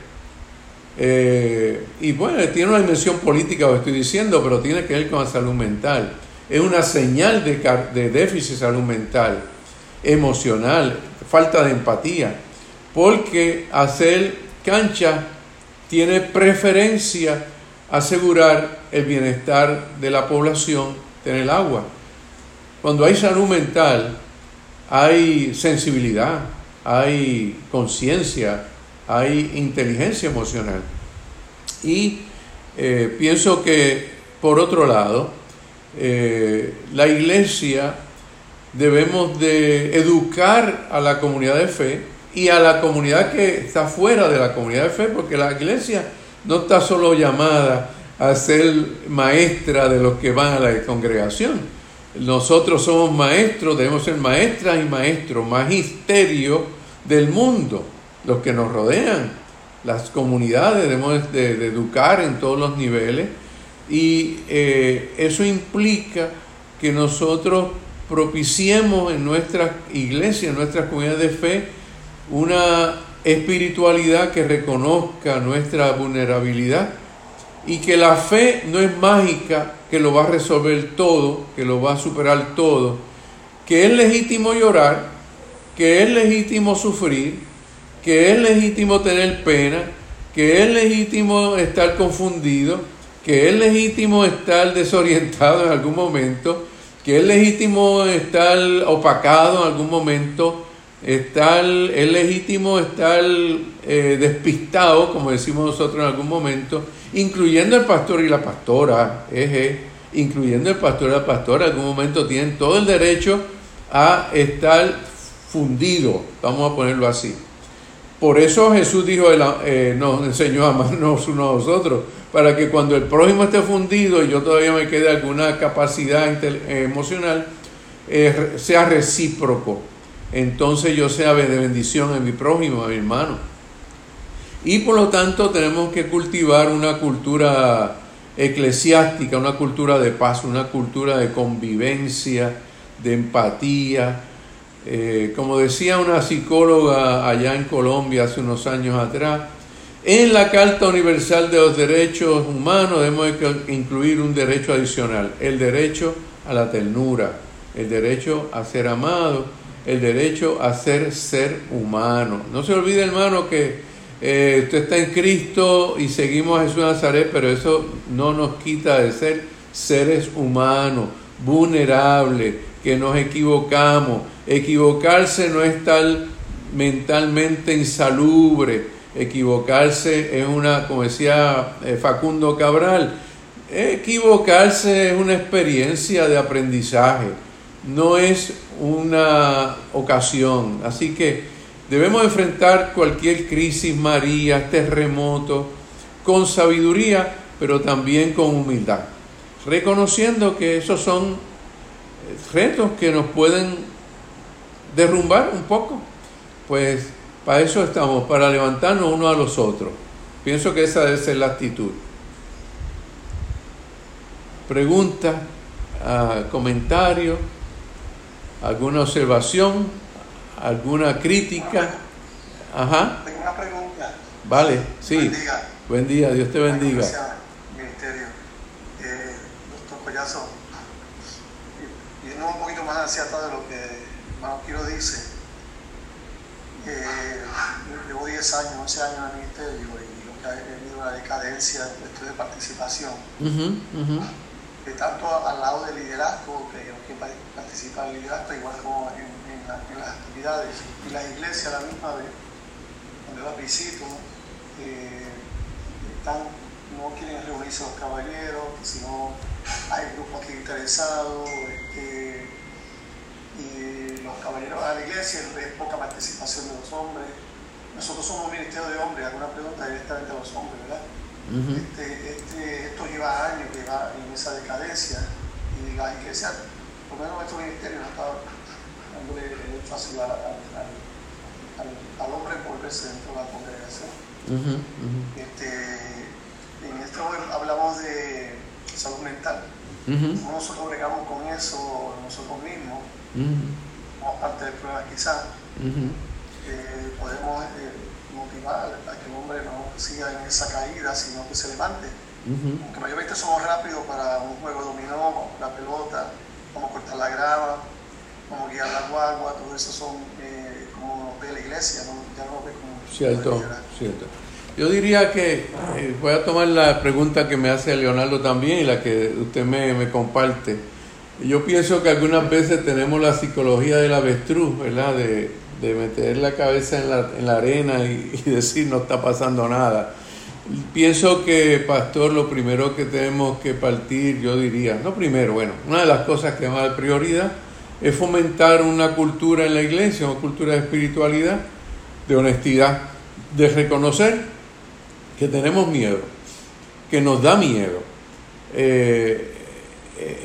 eh, y bueno, tiene una dimensión política, lo estoy diciendo, pero tiene que ver con la salud mental. Es una señal de, de déficit salud mental, emocional, falta de empatía, porque hacer cancha tiene preferencia asegurar el bienestar de la población, tener agua. Cuando hay salud mental, hay sensibilidad, hay conciencia, hay inteligencia emocional. Y eh, pienso que, por otro lado, eh, la iglesia debemos de educar a la comunidad de fe y a la comunidad que está fuera de la comunidad de fe, porque la iglesia no está solo llamada a ser maestra de los que van a la congregación. Nosotros somos maestros, debemos ser maestras y maestros, magisterio del mundo, los que nos rodean. las comunidades, debemos de, educar en todos los niveles y eh, eso implica que nosotros propiciemos en nuestras iglesias, en nuestras comunidades de fe, una espiritualidad que reconozca nuestra vulnerabilidad y que la fe no es mágica, que lo va a resolver todo, que lo va a superar todo, que es legítimo llorar, que es legítimo sufrir, que es legítimo tener pena, que es legítimo estar confundido, que es legítimo estar desorientado en algún momento, que es legítimo estar opacado en algún momento, estar, es legítimo estar eh, despistado, como decimos nosotros en algún momento, incluyendo el pastor y la pastora, incluyendo el pastor y la pastora, en algún momento tienen todo el derecho a estar fundido, vamos a ponerlo así. Por eso Jesús dijo, eh, nos enseñó a amarnos unos a nosotros, para que cuando el prójimo esté fundido y yo todavía me quede alguna capacidad emocional, eh, sea recíproco. Entonces yo sea de bendición a mi prójimo, a mi hermano. Y por lo tanto tenemos que cultivar una cultura eclesiástica, una cultura de paz, una cultura de convivencia, de empatía. Eh, como decía una psicóloga allá en Colombia hace unos años atrás, en la Carta Universal de los Derechos Humanos debemos incluir un derecho adicional, el derecho a la ternura, el derecho a ser amado, el derecho a ser ser humano. No se olvide, hermano, que eh, usted está en Cristo y seguimos a Jesús de Nazaret, pero eso no nos quita de ser seres humanos, vulnerables, que nos equivocamos. Equivocarse no es tal mentalmente insalubre, Equivocarse es una, como decía eh, Facundo Cabral, equivocarse es una experiencia de aprendizaje, no es una ocasión. Así que debemos enfrentar cualquier crisis, María, terremoto, con sabiduría, pero también con humildad, reconociendo que esos son retos que nos pueden derrumbar un poco. Pues para eso estamos, para levantarnos uno a los otros. Pienso que esa debe ser la actitud. Pregunta, ah, comentario, alguna observación, alguna crítica. Ajá. Tengo una pregunta. Vale, sí. Buen día. Buen día, Dios te bendiga. Ministerio. Eh, doctor Collazo, yendo un poquito más hacia atrás de lo que Hermano Quiero dice, eh, llevo 10 años, 11 años en el ministerio y lo que ha venido una decadencia de participación. De tanto al lado del liderazgo, que quien participa en el liderazgo, igual como en, las actividades. Y la iglesia, la misma vez, donde las visito, eh, están, no quieren reunirse los caballeros, sino hay grupos interesados. Este, y los caballeros a la iglesia, es poca participación de los hombres. Nosotros somos un ministerio de hombres, alguna pregunta directamente a los hombres, ¿verdad? Este, este, esto lleva años que va en esa decadencia. Y la iglesia, por lo menos nuestro ministerio, no está dándole el énfasis al, al, hombre volverse dentro de la congregación. Este, en esto hablamos de salud mental. Nosotros bregamos con eso nosotros mismos. Como parte del problema quizás, eh, podemos eh, motivar a que el hombre no siga en esa caída, sino que se levante. Aunque mayormente somos rápidos para un juego de dominó, la pelota, cómo cortar la grava, cómo guiar la guagua, todo eso son eh, como de la iglesia, ¿no? ya no ve como... Cierto, cierto. Yo diría que voy a tomar la pregunta que me hace Leonardo también y la que usted me, me comparte yo pienso que algunas veces tenemos la psicología del avestruz, ¿verdad? De, meter la cabeza en la, en la arena y, decir no está pasando nada. Pienso que, pastor, lo primero que tenemos que partir, yo diría, no primero, bueno, una de las cosas que más prioridad es fomentar una cultura en la iglesia, una cultura de espiritualidad, de honestidad, de reconocer que tenemos miedo, que nos da miedo. Eh,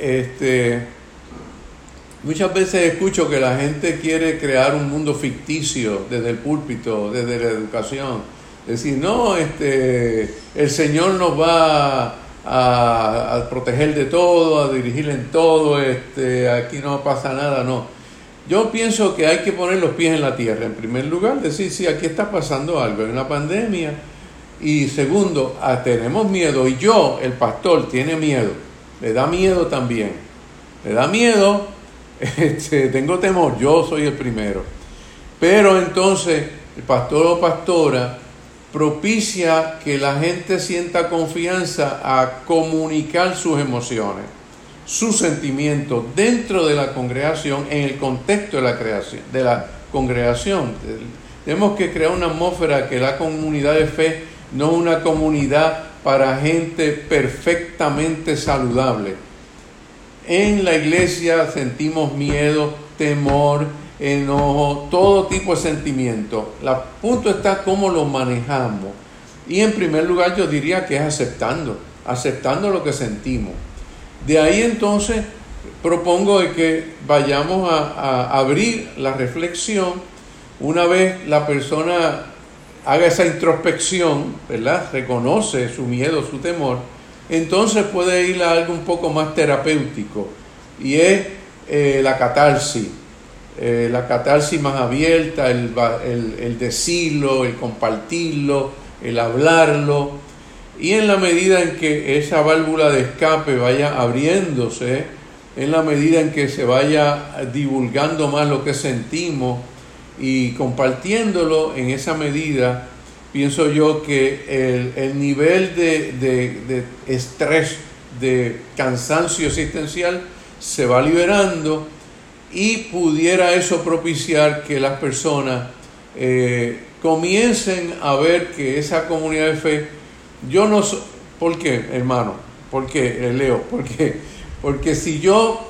este, muchas veces escucho que la gente quiere crear un mundo ficticio desde el púlpito, desde la educación, Decir, no, este, el Señor nos va a, proteger de todo, a dirigir en todo, este, aquí no pasa nada, no. Yo pienso que hay que poner los pies en la tierra, en primer lugar, decir, sí, aquí está pasando algo, hay una pandemia, y segundo, ah, tenemos miedo, y yo, el pastor, tiene miedo, le da miedo también, le da miedo, este, tengo temor, yo soy el primero. Pero entonces, el pastor o pastora, propicia que la gente sienta confianza a comunicar sus emociones, sus sentimientos dentro de la congregación, en el contexto de la creación, de la congregación. Tenemos que crear una atmósfera que la comunidad de fe no es una comunidad para gente perfectamente saludable. En la iglesia sentimos miedo, temor, enojo, todo tipo de sentimiento. El punto está cómo lo manejamos. Y en primer lugar yo diría que es aceptando, aceptando lo que sentimos. De ahí entonces propongo de que vayamos a, abrir la reflexión una vez la persona haga esa introspección, ¿verdad? Reconoce su miedo, su temor, entonces puede ir a algo un poco más terapéutico y es eh, la catarsis eh, la catarsis más abierta, el, el, decirlo, el compartirlo, el hablarlo. Y en la medida en que esa válvula de escape vaya abriéndose, en la medida en que se vaya divulgando más lo que sentimos y compartiéndolo, en esa medida pienso yo que el, nivel de, de estrés, de cansancio existencial, se va liberando y pudiera eso propiciar que las personas eh, comiencen a ver que esa comunidad de fe, yo no soy, ¿por qué, hermano? ¿Por qué, eh, Leo? ¿Por qué? Porque si yo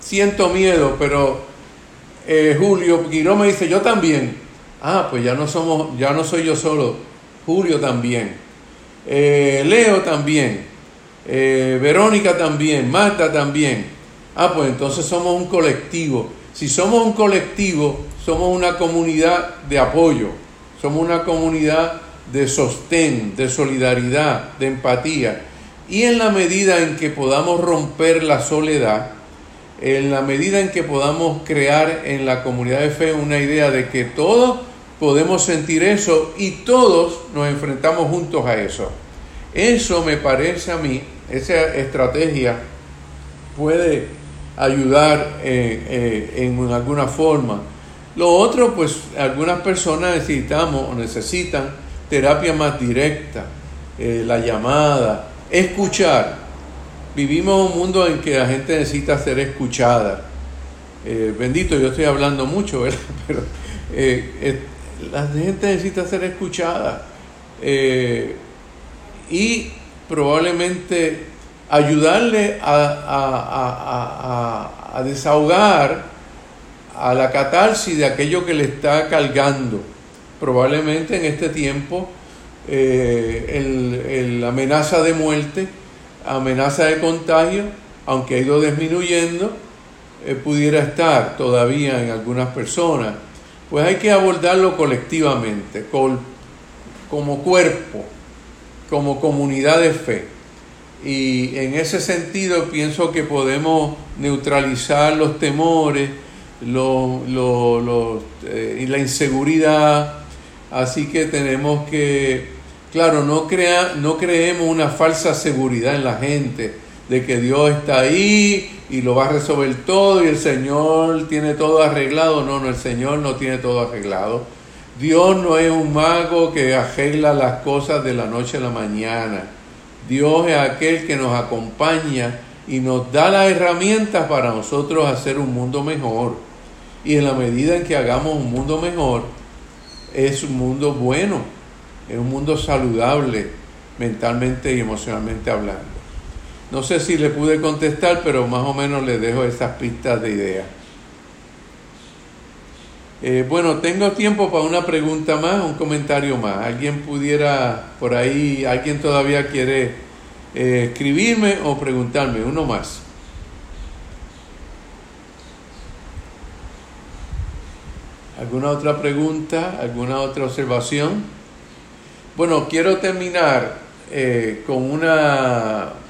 siento miedo, pero eh, Julio Quiró me dice, yo también, ah, pues ya no somos, ya no soy yo solo, Julio también, Leo también, Verónica también, Marta también, Ah, pues entonces somos un colectivo. Si somos un colectivo, somos una comunidad de apoyo, somos una comunidad de sostén, de solidaridad, de empatía. Y en la medida en que podamos romper la soledad, en la medida en que podamos crear en la comunidad de fe una idea de que todos podemos sentir eso y todos nos enfrentamos juntos a eso. Eso me parece a mí, esa estrategia puede ayudar eh, eh, en alguna forma. Lo otro, pues algunas personas necesitamos o necesitan terapia más directa, eh, la llamada, escuchar. Vivimos un mundo en que la gente necesita ser escuchada. bendito, yo estoy hablando mucho, ¿verdad? Pero la gente necesita ser escuchada. y probablemente ayudarle a, desahogar a la catarsis de aquello que le está cargando. Probablemente en este tiempo eh, el, amenaza de muerte, amenaza de contagio, aunque ha ido disminuyendo, eh, pudiera estar todavía en algunas personas. Pues hay que abordarlo colectivamente, como cuerpo, como comunidad de fe. Y en ese sentido pienso que podemos neutralizar los temores eh, y la inseguridad. Así que tenemos que, claro, no, crea, no creemos una falsa seguridad en la gente de que Dios está ahí y lo va a resolver todo y el Señor tiene todo arreglado. No, no, el Señor no tiene todo arreglado. Dios no es un mago que arregla las cosas de la noche a la mañana. Dios es aquel que nos acompaña y nos da las herramientas para nosotros hacer un mundo mejor. Y en la medida en que hagamos un mundo mejor, es un mundo bueno, es un mundo saludable mentalmente y emocionalmente hablando. No sé si le pude contestar, pero más o menos le dejo esas pistas de idea. Eh, bueno, tengo tiempo para una pregunta más, un comentario más. ¿Alguien pudiera, por ahí, alguien todavía quiere eh, escribirme o preguntarme? Uno más. ¿Alguna otra pregunta? ¿Alguna otra observación? Bueno, quiero terminar eh, con una